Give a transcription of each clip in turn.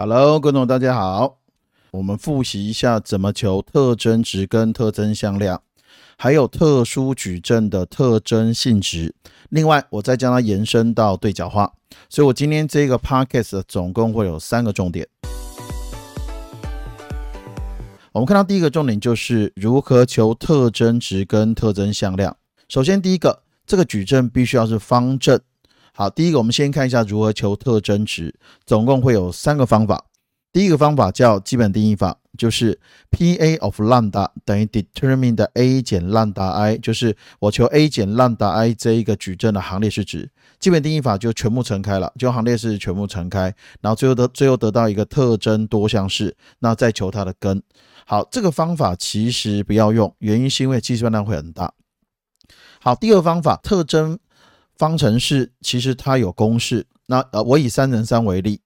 Hello，观众大家好，我们复习一下怎么求特征值跟特征向量，还有特殊矩阵的特征性质。另外，我再将它延伸到对角化。所以我今天这个 podcast 总共会有三个重点。我们看到第一个重点就是如何求特征值跟特征向量。首先，第一个，这个矩阵必须要是方正。好，第一个我们先看一下如何求特征值，总共会有三个方法。第一个方法叫基本定义法，就是 P A of lambda 等于 determine 的 a 减 lambda i，就是我求 a 减 lambda i 这一个矩阵的行列式值。基本定义法就全部乘开了，就行列式全部乘开，然后最后得最后得到一个特征多项式，那再求它的根。好，这个方法其实不要用，原因是因为计算量会很大。好，第二方法特征。方程式其实它有公式，那呃，我以三乘三为例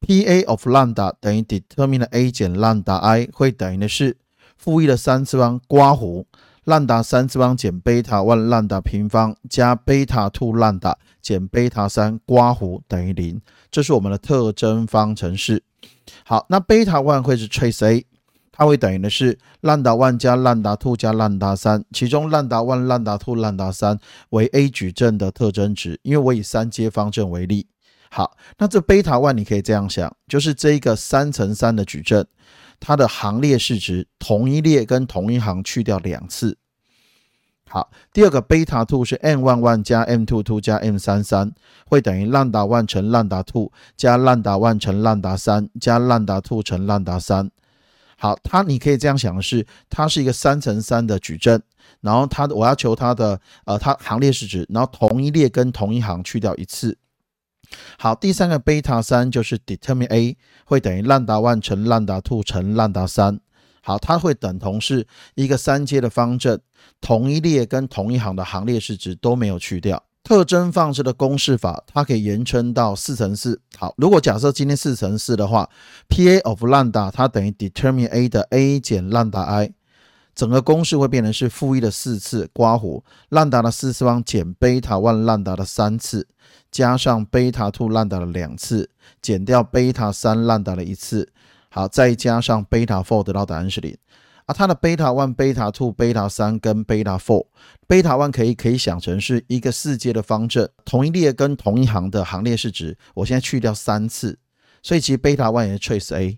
，P A of lambda 等于 determine a 减 lambda i 会等于的是负一的三次方刮弧 lambda 三次方减贝塔 one lambda 平方加贝塔 two lambda 减贝塔三刮弧等于零，这是我们的特征方程式。好，那贝塔 one 会是 trace a。它会等于的是 lambda one 加 lambda two 加 lambda 三，其中 lambda one、lambda two、lambda 三为 A 矩阵的特征值。因为我以三阶方阵为例，好，那这贝塔 one 你可以这样想，就是这一个三乘三的矩阵，它的行列式值同一列跟同一行去掉两次。好，第二个贝塔 two 是 m one one 加 m two two 加 m 三三，会等于 lambda one 乘 lambda two 加 lambda one 乘 lambda 三加 lambda two 乘 lambda 三。好，它你可以这样想的是，它是一个三乘三的矩阵，然后它我要求它的呃它行列式值，然后同一列跟同一行去掉一次。好，第三个贝塔三就是 determine a 会等于 lambda one 乘 lambda two 乘 lambda 三。好，它会等同是一个三阶的方阵，同一列跟同一行的行列式值都没有去掉。特征方式的公式法，它可以延伸到四乘四。好，如果假设今天四乘四的话，P A of lambda 它等于 determine a 的 a 减 lambda i，整个公式会变成是负一的四次刮弧 lambda 的四次方减贝塔 one lambda 的三次，加上贝塔 two lambda 的两次，减掉贝塔三 lambda 的一次，好，再加上贝塔 four 得到答案是零。啊，它的贝塔 one、贝塔 two、贝塔三跟贝塔 four，贝塔 one 可以可以想成是一个四阶的方阵，同一列跟同一行的行列式值，我现在去掉三次，所以其实贝塔 one 也是 trace a。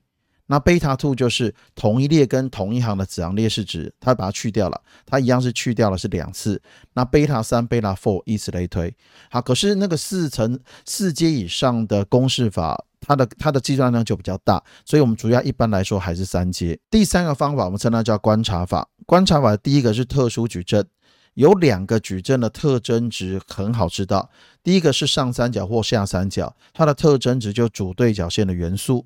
那贝塔 two 就是同一列跟同一行的子行列式值，它把它去掉了，它一样是去掉了是两次。那贝塔三、贝塔 four 以此类推。好，可是那个四层四阶以上的公式法。它的它的计算量就比较大，所以我们主要一般来说还是三阶。第三个方法我们称它叫观察法。观察法第一个是特殊矩阵，有两个矩阵的特征值很好知道。第一个是上三角或下三角，它的特征值就主对角线的元素。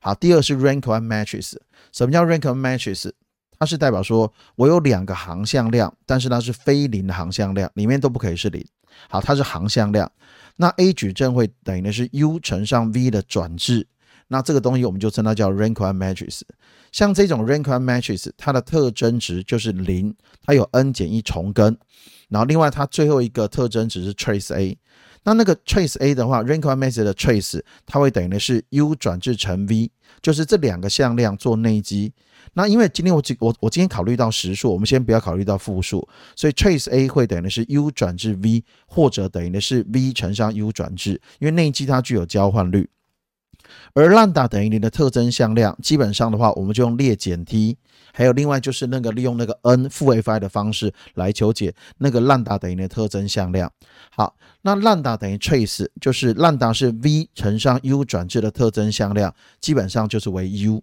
好，第二是 rank one matrix。什么叫 rank one matrix？它是代表说我有两个航向量，但是它是非零的航向量，里面都不可以是零。好，它是航向量。那 A 矩阵会等于的是 U 乘上 V 的转置，那这个东西我们就称它叫 rank one matrix。像这种 rank one matrix，它的特征值就是零，它有 n 减一重根。然后另外它最后一个特征值是 trace A。那那个 trace A 的话，rank one matrix 的 trace 它会等于的是 U 转置成 V，就是这两个向量做内积。那因为今天我我我今天考虑到实数，我们先不要考虑到负数，所以 trace a 会等于的是 u 转置 v，或者等于的是 v 乘上 u 转置，因为内积它具有交换率。而 lan 等于零的特征向量，基本上的话，我们就用列减 t，还有另外就是那个利用那个 n 负 fi 的方式来求解那个 lan 等于零的特征向量。好，那 lan 等于 trace，就是 lambda 是 v 乘上 u 转置的特征向量，基本上就是为 u。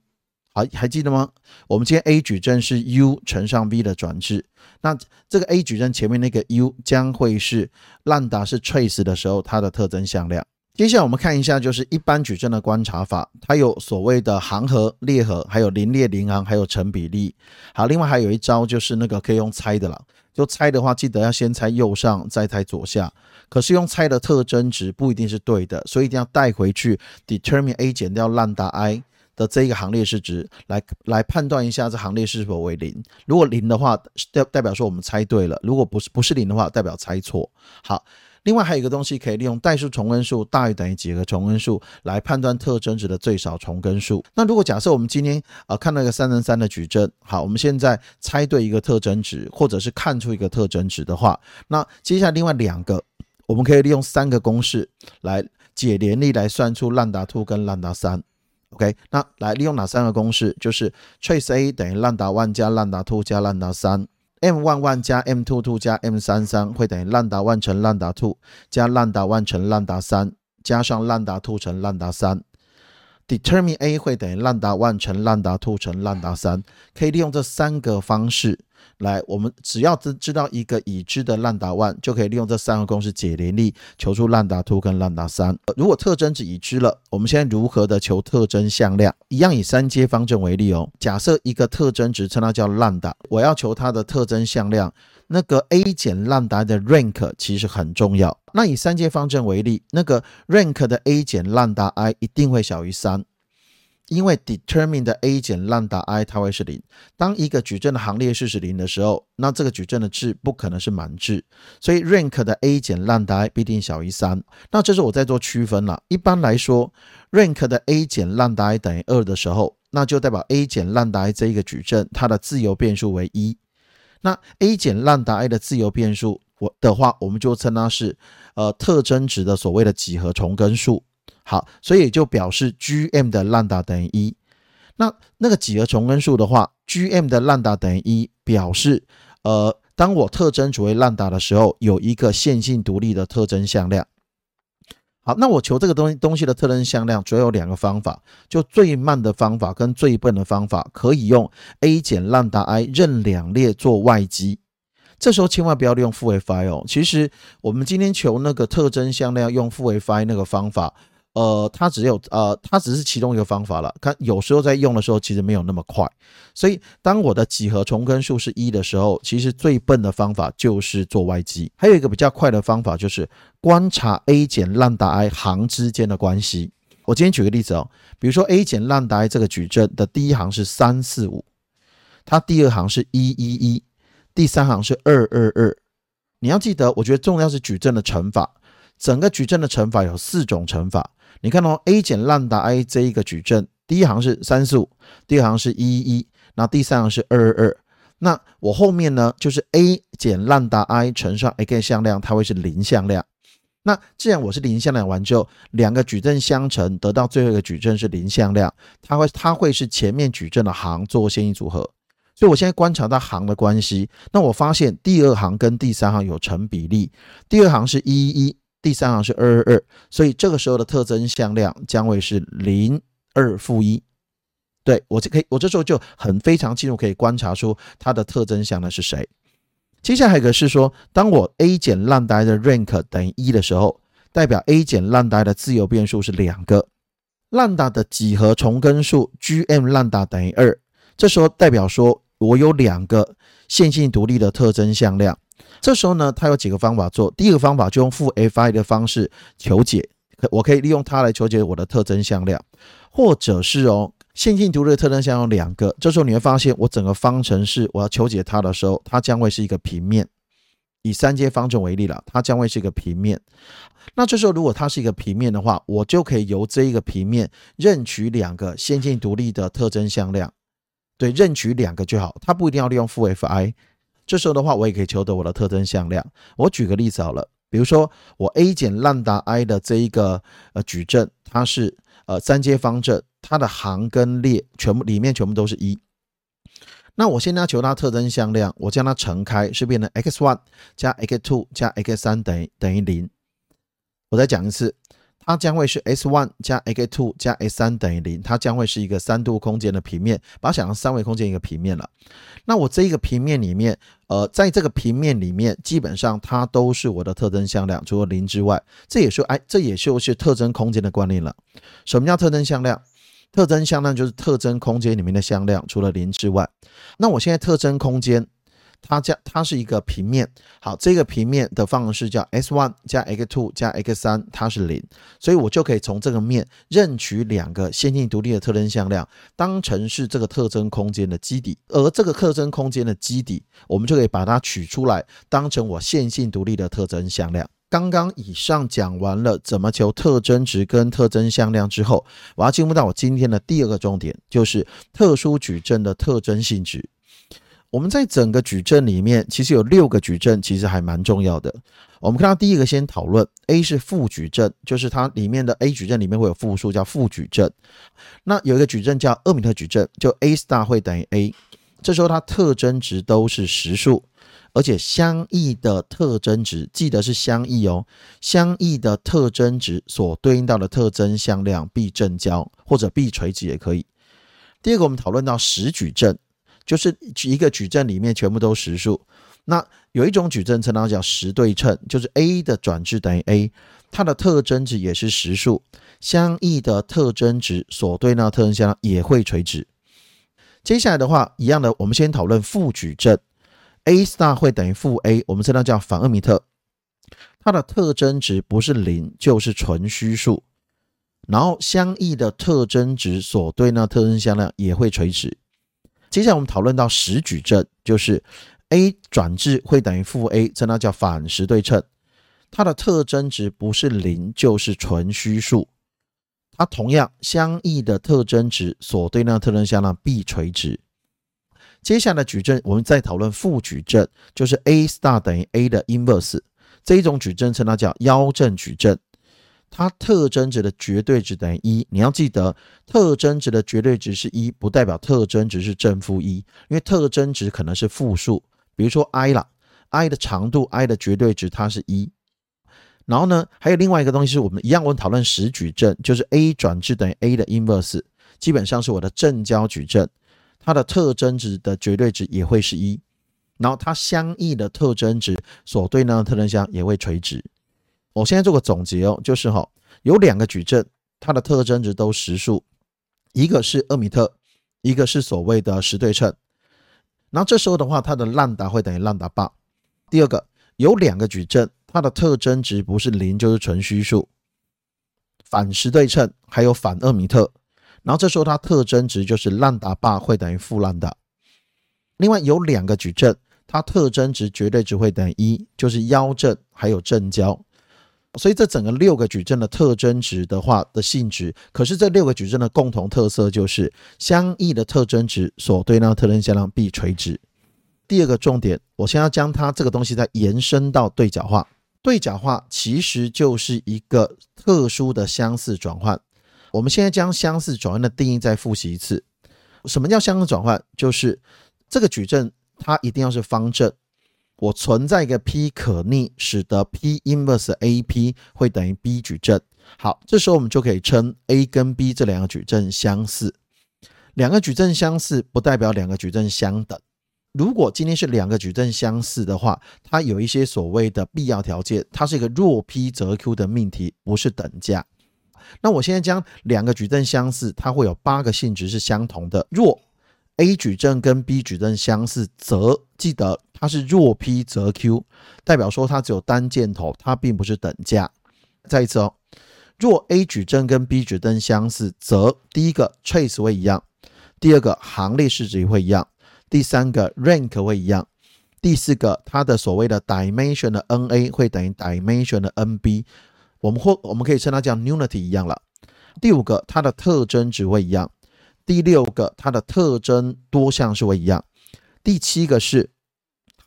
好，还记得吗？我们今天 A 矩阵是 U 乘上 V 的转置，那这个 A 矩阵前面那个 U 将会是烂打是 trace 的时候它的特征向量。接下来我们看一下，就是一般矩阵的观察法，它有所谓的行和列和，还有零列零行，还有成比例。好，另外还有一招就是那个可以用猜的了，就猜的话，记得要先猜右上，再猜左下。可是用猜的特征值不一定是对的，所以一定要带回去 determine A 减掉 lambda i。的这一个行列式值来来判断一下这行列是否为零。如果零的话，代代表说我们猜对了；如果不是不是零的话，代表猜错。好，另外还有一个东西可以利用代数重根数大于等于几何重根数来判断特征值的最少重根数。那如果假设我们今天啊看到一个三乘三的矩阵，好，我们现在猜对一个特征值，或者是看出一个特征值的话，那接下来另外两个，我们可以利用三个公式来解联立来算出兰达 two 跟兰达三。OK，那来利用哪三个公式？就是 trace A 等于兰达 one 加兰达 two 加兰达三。M one one 加 m two two 加 m 三三会等于兰达 one 乘兰达 two 加兰达 one 乘兰达三加上兰达 two 乘兰达三。determine a 会等于兰达 one 乘兰达 two 乘兰达三，可以利用这三个方式。来，我们只要知知道一个已知的兰达 one，就可以利用这三个公式解联立，求出兰达 two 跟兰达三。如果特征值已知了，我们现在如何的求特征向量？一样以三阶方阵为例哦。假设一个特征值称它叫兰达，我要求它的特征向量，那个 a 减兰达的 rank 其实很重要。那以三阶方阵为例，那个 rank 的 a 减兰达 i 一定会小于三。因为 determine 的 a 减 lambda i 它会是零。当一个矩阵的行列式是零的时候，那这个矩阵的质不可能是满质，所以 rank 的 a 减 lambda i 必定小于三。那这是我在做区分了。一般来说，rank 的 a 减 lambda i 等于二的时候，那就代表 a 减 lambda i 这一个矩阵它的自由变数为一。那 a 减 lambda i 的自由变数我的话，我们就称它是呃特征值的所谓的几何重根数。好，所以就表示 g m 的 lambda 等于一。那那个几何重根数的话，g m 的 lambda 等于一，表示呃，当我特征值为 lambda 的时候，有一个线性独立的特征向量。好，那我求这个东西东西的特征向量，主要有两个方法，就最慢的方法跟最笨的方法，可以用 a 减 lambda i 任两列做外积。这时候千万不要利用负 fi 哦。其实我们今天求那个特征向量用负 fi 那个方法。呃，它只有呃，它只是其中一个方法了。看有时候在用的时候，其实没有那么快。所以当我的几何重根数是一的时候，其实最笨的方法就是做 y 积。还有一个比较快的方法就是观察 a 减 lambda i 行之间的关系。我今天举个例子哦，比如说 a 减 lambda i 这个矩阵的第一行是三四五，它第二行是一一一，第三行是二二二。你要记得，我觉得重要是矩阵的乘法。整个矩阵的乘法有四种乘法。你看到 a 减 lambda i 这一个矩阵，第一行是三四五，第二行是一一一，那第三行是二二二。那我后面呢，就是 a 减 lambda i 乘上 x 向量，它会是零向量。那既然我是零向量完之后，两个矩阵相乘，得到最后一个矩阵是零向量，它会它会是前面矩阵的行做线性组合。所以我现在观察到行的关系，那我发现第二行跟第三行有成比例，第二行是一一一。第三行是二二二，所以这个时候的特征向量将会是零二负一。对我就可以，我这时候就很非常清楚可以观察出它的特征向量是谁。接下来一个是说，当我 a 减 lambda 的 rank 等于一的时候，代表 a 减 lambda 的自由变数是两个，lambda 的几何重根数 g m lan 等于二，这时候代表说我有两个线性独立的特征向量。这时候呢，它有几个方法做。第一个方法就用负 fi 的方式求解，我可以利用它来求解我的特征向量，或者是哦，线性独立的特征向量两个。这时候你会发现，我整个方程式我要求解它的时候，它将会是一个平面。以三阶方程为例了，它将会是一个平面。那这时候如果它是一个平面的话，我就可以由这一个平面任取两个线性独立的特征向量。对，任取两个就好，它不一定要利用负 fi。这时候的话，我也可以求得我的特征向量。我举个例子好了，比如说我 a 减兰达 i 的这一个呃矩阵，它是呃三阶方阵，它的行跟列全部里面全部都是一。那我现在要求它特征向量，我将它乘开，是变成 x one 加 x two 加 x 三等于等于零。我再讲一次。它将会是 s one 加 x two 加 s 三等于零，它将会是一个三度空间的平面，把它想象三维空间一个平面了。那我这一个平面里面，呃，在这个平面里面，基本上它都是我的特征向量，除了零之外，这也是哎，这也就是特征空间的观念了。什么叫特征向量？特征向量就是特征空间里面的向量，除了零之外。那我现在特征空间。它加它是一个平面，好，这个平面的方程式叫 s one 加 x two 加 x 三，它是零，所以我就可以从这个面任取两个线性独立的特征向量，当成是这个特征空间的基底，而这个特征空间的基底，我们就可以把它取出来，当成我线性独立的特征向量。刚刚以上讲完了怎么求特征值跟特征向量之后，我要进入到我今天的第二个重点，就是特殊矩阵的特征性质。我们在整个矩阵里面，其实有六个矩阵，其实还蛮重要的。我们看到第一个，先讨论 A 是负矩阵，就是它里面的 A 矩阵里面会有负数，叫负矩阵。那有一个矩阵叫厄米特矩阵，就 A star 会等于 A，这时候它特征值都是实数。而且相异的特征值，记得是相异哦。相异的特征值所对应到的特征向量必正交或者必垂直也可以。第二个，我们讨论到实矩阵，就是一个矩阵里面全部都实数。那有一种矩阵称它叫实对称，就是 A 的转置等于 A，它的特征值也是实数，相异的特征值所对那特征向量也会垂直。接下来的话，一样的，我们先讨论负矩阵。A star 会等于负 A，我们称它叫反厄米特，它的特征值不是零就是纯虚数，然后相异的特征值所对那特征向量也会垂直。接下来我们讨论到实矩阵，就是 A 转至会等于负 A，称它叫反实对称，它的特征值不是零就是纯虚数，它同样相异的特征值所对应的特征向量必垂直。接下来矩阵，我们再讨论负矩阵，就是 A star 等于 A 的 inverse 这一种矩阵，称它叫腰正矩阵。它特征值的绝对值等于一。你要记得，特征值的绝对值是一，不代表特征值是正负一，因为特征值可能是负数。比如说 i 啦，i 的长度，i 的绝对值它是一。然后呢，还有另外一个东西是我们一样，我们讨论实矩阵，就是 A 转置等于 A 的 inverse，基本上是我的正交矩阵。它的特征值的绝对值也会是一，然后它相异的特征值所对应的特征项也会垂直。我现在做个总结哦，就是哈，有两个矩阵，它的特征值都实数，一个是厄米特，一个是所谓的实对称。然后这时候的话，它的浪达会等于浪达八。第二个，有两个矩阵，它的特征值不是零就是纯虚数，反实对称还有反厄米特。然后这时候它特征值就是浪达八会等于负浪达。另外有两个矩阵，它特征值绝对值会等于一，就是腰正还有正交。所以这整个六个矩阵的特征值的话的性质，可是这六个矩阵的共同特色就是相异的特征值所对应的特征向量必垂直。第二个重点，我先要将它这个东西再延伸到对角化。对角化其实就是一个特殊的相似转换。我们现在将相似转换的定义再复习一次。什么叫相似转换？就是这个矩阵它一定要是方正，我存在一个 P 可逆，使得 P inverse AP 会等于 B 矩阵。好，这时候我们就可以称 A 跟 B 这两个矩阵相似。两个矩阵相似不代表两个矩阵相等。如果今天是两个矩阵相似的话，它有一些所谓的必要条件，它是一个若 P 则 Q 的命题，不是等价。那我现在将两个矩阵相似，它会有八个性质是相同的。若 A 矩阵跟 B 矩阵相似，则记得它是若 P 则 Q，代表说它只有单箭头，它并不是等价。再一次哦，若 A 矩阵跟 B 矩阵相似，则第一个 trace 会一样，第二个行列式值会一样，第三个 rank 会一样，第四个它的所谓的 dimension 的 NA 会等于 dimension 的 NB。我们或我们可以称它叫 unity 一样了。第五个，它的特征值会一样。第六个，它的特征多项是会一样。第七个是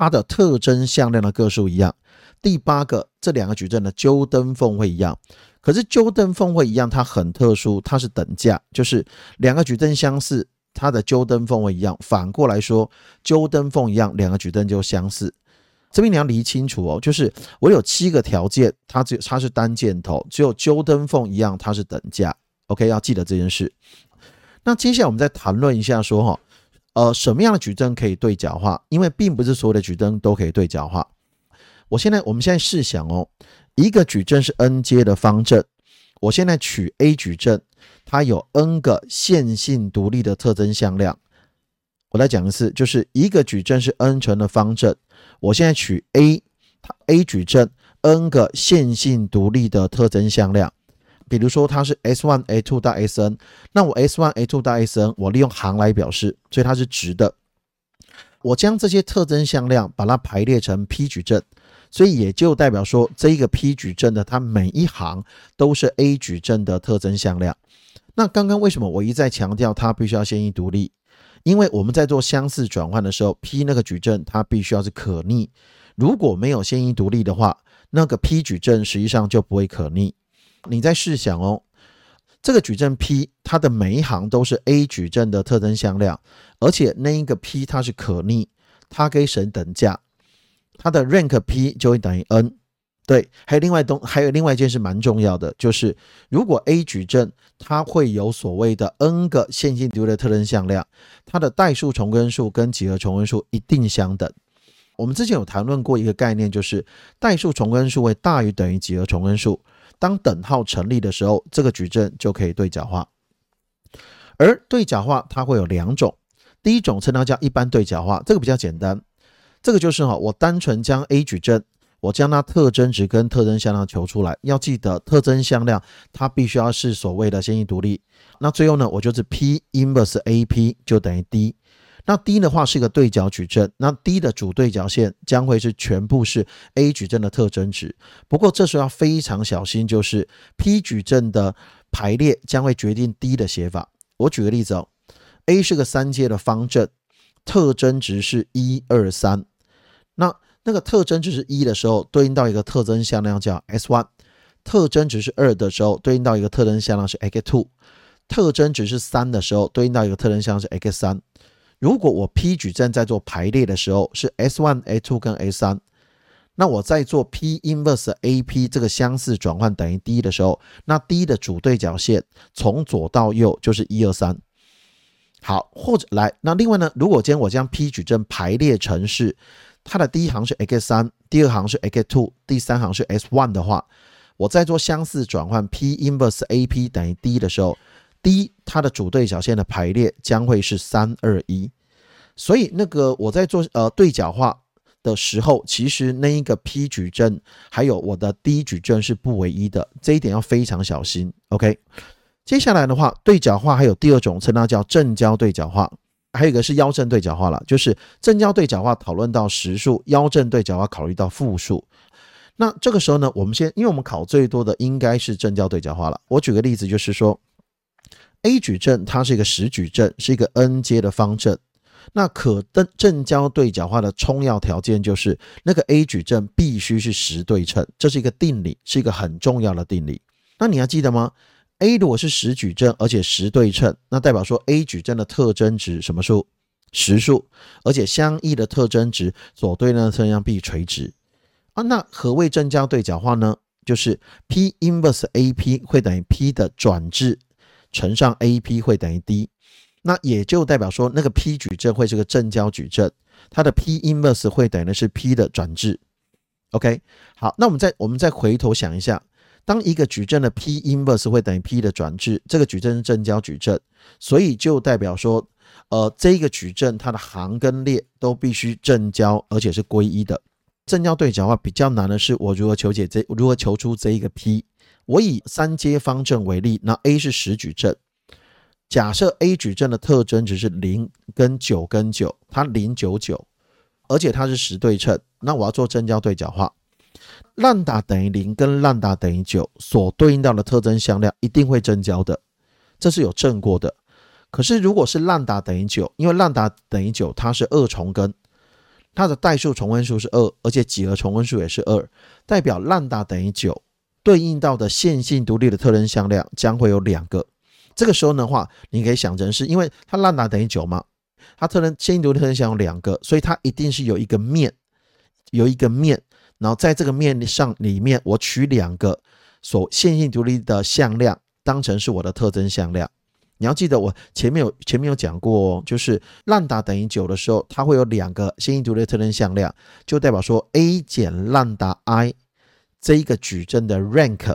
它的特征向量的个数一样。第八个，这两个矩阵的鸠登缝会一样。可是鸠登缝会一样，它很特殊，它是等价，就是两个矩阵相似，它的鸠登缝会一样。反过来说，鸠登缝一样，两个矩阵就相似。这边你要理清楚哦，就是我有七个条件，它只它是单箭头，只有鸠登缝一样，它是等价。OK，要记得这件事。那接下来我们再谈论一下，说哈，呃，什么样的矩阵可以对角化？因为并不是所有的矩阵都可以对角化。我现在我们现在试想哦，一个矩阵是 n 阶的方阵，我现在取 A 矩阵，它有 n 个线性独立的特征向量。我再讲一次，就是一个矩阵是 n 乘的方阵。我现在取 A，它 A 矩阵 n 个线性独立的特征向量，比如说它是 S1、A2 到 Sn，那我 S1、A2 到 Sn，我利用行来表示，所以它是直的。我将这些特征向量把它排列成 P 矩阵，所以也就代表说，这一个 P 矩阵的它每一行都是 A 矩阵的特征向量。那刚刚为什么我一再强调它必须要线性独立？因为我们在做相似转换的时候，P 那个矩阵它必须要是可逆。如果没有线性独立的话，那个 P 矩阵实际上就不会可逆。你再试想哦，这个矩阵 P 它的每一行都是 A 矩阵的特征向量，而且那一个 P 它是可逆，它可以省等价，它的 rank P 就会等于 n。对，还有另外东，还有另外一件事蛮重要的，就是如果 A 矩阵它会有所谓的 n 个线性独立的特征向量，它的代数重根数跟几何重根数一定相等。我们之前有谈论过一个概念，就是代数重根数会大于等于几何重根数。当等号成立的时候，这个矩阵就可以对角化。而对角化它会有两种，第一种称它叫一般对角化，这个比较简单。这个就是哈，我单纯将 A 矩阵。我将它特征值跟特征向量求出来，要记得特征向量它必须要是所谓的线性独立。那最后呢，我就是 P inverse A P 就等于 D。那 D 的话是一个对角矩阵，那 D 的主对角线将会是全部是 A 矩阵的特征值。不过这时候要非常小心，就是 P 矩阵的排列将会决定 D 的写法。我举个例子哦，A 是个三阶的方阵，特征值是一二三，那。那个特征值是一的时候，对应到一个特征向量叫 S1 特征值是二的时候，对应到一个特征向量是 x two；特征值是三的时候，对应到一个特征向量是 x 三。如果我 P 矩阵在做排列的时候是 s one、s two 跟 s 三，那我在做 P inverse A P 这个相似转换等于 D 的时候，那 D 的主对角线从左到右就是一二三。好，或者来，那另外呢，如果今天我将 P 矩阵排列成是它的第一行是 x 三，第二行是 x two，第三行是 s one 的话，我在做相似转换 P inverse A P 等于 D 的时候第一它的主对角线的排列将会是三二一。所以那个我在做呃对角化的时候，其实那一个 P 矩阵还有我的 D 矩阵是不唯一的，这一点要非常小心。OK，接下来的话，对角化还有第二种称它叫正交对角化。还有一个是腰正对角化了，就是正交对角化讨论到实数，腰正对角化考虑到负数。那这个时候呢，我们先，因为我们考最多的应该是正交对角化了。我举个例子，就是说，A 矩阵它是一个实矩阵，是一个 n 阶的方阵。那可正正交对角化的充要条件就是那个 A 矩阵必须是实对称，这是一个定理，是一个很重要的定理。那你要记得吗？A 如果是实矩阵，而且实对称，那代表说 A 矩阵的特征值什么数？实数，而且相异的特征值所对应的特征必垂直啊。那何谓正交对角化呢？就是 P inverse A P 会等于 P 的转置乘上 A P 会等于 D，那也就代表说那个 P 矩阵会是个正交矩阵，它的 P inverse 会等于的是 P 的转置。OK，好，那我们再我们再回头想一下。当一个矩阵的 P inverse 会等于 P 的转置，这个矩阵是正交矩阵，所以就代表说，呃，这个矩阵它的行跟列都必须正交，而且是归一的。正交对角化比较难的是，我如何求解这如何求出这一个 P？我以三阶方阵为例，那 A 是实矩阵，假设 A 矩阵的特征值是零跟九跟九，它零九九，而且它是实对称，那我要做正交对角化。烂打等于零跟烂打等于九所对应到的特征向量一定会正交的，这是有证过的。可是如果是烂打等于九，因为烂打等于九它是二重根，它的代数重根数是二，而且几何重根数也是二，代表烂打等于九对应到的线性独立的特征向量将会有两个。这个时候的话，你可以想成是因为它烂打等于九嘛，它特征线性独立特征向有两个，所以它一定是有一个面，有一个面。然后在这个面上里面，我取两个所线性独立的向量当成是我的特征向量。你要记得，我前面有前面有讲过，哦就是烂达等于九的时候，它会有两个线性独立的特征向量，就代表说 a 减烂达 i 这一个矩阵的 rank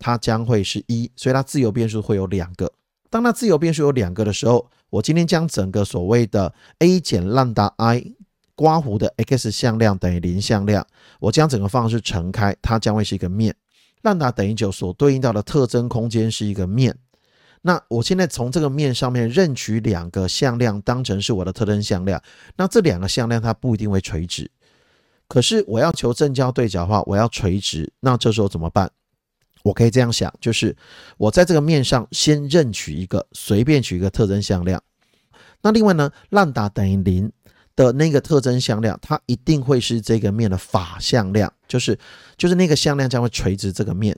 它将会是一，所以它自由变数会有两个。当它自由变数有两个的时候，我今天将整个所谓的 a 减烂达 i。刮弧的 x 向量等于零向量，我将整个方式乘开，它将会是一个面。烂达等于九所对应到的特征空间是一个面。那我现在从这个面上面任取两个向量当成是我的特征向量，那这两个向量它不一定会垂直。可是我要求正交对角化，我要垂直，那这时候怎么办？我可以这样想，就是我在这个面上先任取一个，随便取一个特征向量。那另外呢，浪达等于零的那个特征向量，它一定会是这个面的法向量，就是就是那个向量将会垂直这个面。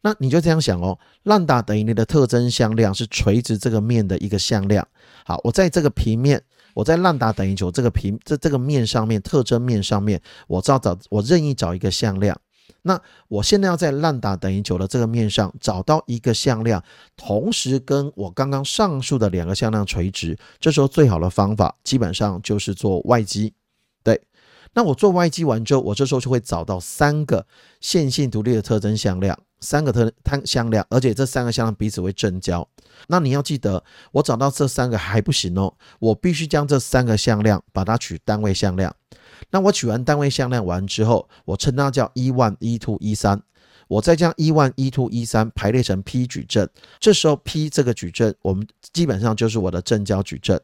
那你就这样想哦，浪达等于零的特征向量是垂直这个面的一个向量。好，我在这个平面，我在浪达等于九这个平这这个面上面特征面上面，我照找我任意找一个向量。那我现在要在浪达等于九的这个面上找到一个向量，同时跟我刚刚上述的两个向量垂直。这时候最好的方法基本上就是做外积。对，那我做外积完之后，我这时候就会找到三个线性独立的特征向量。三个特它向量，而且这三个向量彼此为正交。那你要记得，我找到这三个还不行哦，我必须将这三个向量把它取单位向量。那我取完单位向量完之后，我称它叫一万一 two 一三。我再将一万一 two 一三排列成 P 矩阵，这时候 P 这个矩阵，我们基本上就是我的正交矩阵。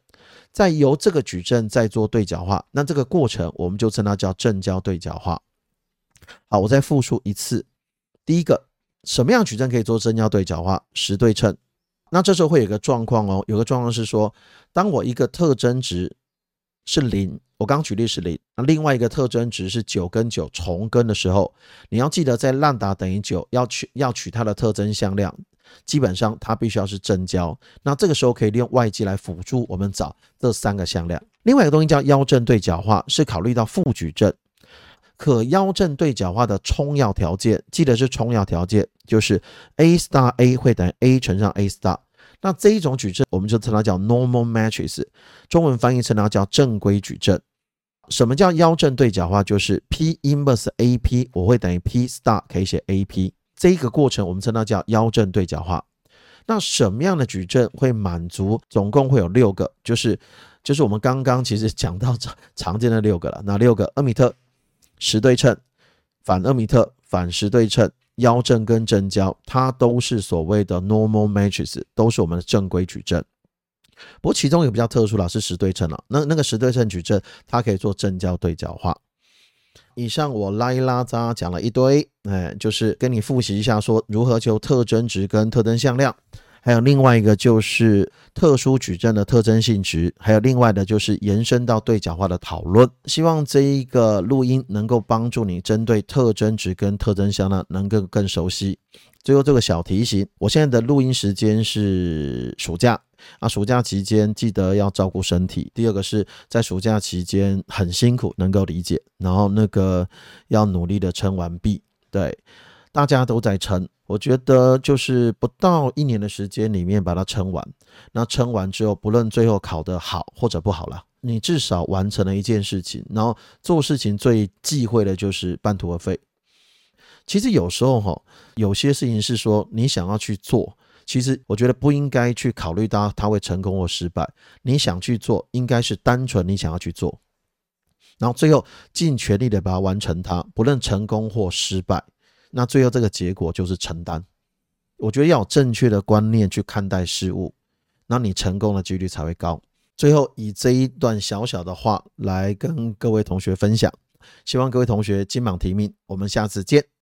再由这个矩阵再做对角化，那这个过程我们就称它叫正交对角化。好，我再复述一次，第一个。什么样矩阵可以做正交对角化？十对称。那这时候会有个状况哦，有个状况是说，当我一个特征值是零，我刚举例是零，那另外一个特征值是九跟九重根的时候，你要记得在浪达等于九要取要取它的特征向量，基本上它必须要是正交。那这个时候可以利用外积来辅助我们找这三个向量。另外一个东西叫腰正对角化，是考虑到负矩阵。可腰正对角化的充要条件，记得是充要条件，就是 a star a 会等于 a 乘上 a star。那这一种矩阵，我们就称它叫 normal matrix，中文翻译成它叫正规矩阵。什么叫腰正对角化？就是 p inverse a p 我会等于 p star，可以写 a p。这一个过程我们称它叫腰正对角化。那什么样的矩阵会满足？总共会有六个，就是就是我们刚刚其实讲到常常见的六个了。哪六个？阿米特。十对称、反厄米特、反十对称、腰正跟正交，它都是所谓的 normal matrix，都是我们的正规矩阵。不过其中有比较特殊了，是十对称了。那那个十对称矩阵，它可以做正交对角化。以上我拉一拉渣讲了一堆，哎，就是跟你复习一下，说如何求特征值跟特征向量。还有另外一个就是特殊矩阵的特征性质，还有另外的就是延伸到对角化的讨论。希望这一个录音能够帮助你针对特征值跟特征项呢，能够更熟悉。最后这个小提醒，我现在的录音时间是暑假啊，暑假期间记得要照顾身体。第二个是在暑假期间很辛苦，能够理解，然后那个要努力的撑完毕。对，大家都在撑。我觉得就是不到一年的时间里面把它撑完，那撑完之后，不论最后考得好或者不好了，你至少完成了一件事情。然后做事情最忌讳的就是半途而废。其实有时候哈，有些事情是说你想要去做，其实我觉得不应该去考虑到它会成功或失败。你想去做，应该是单纯你想要去做，然后最后尽全力的把它完成它，不论成功或失败。那最后这个结果就是承担。我觉得要有正确的观念去看待事物，那你成功的几率才会高。最后以这一段小小的话来跟各位同学分享，希望各位同学金榜题名。我们下次见。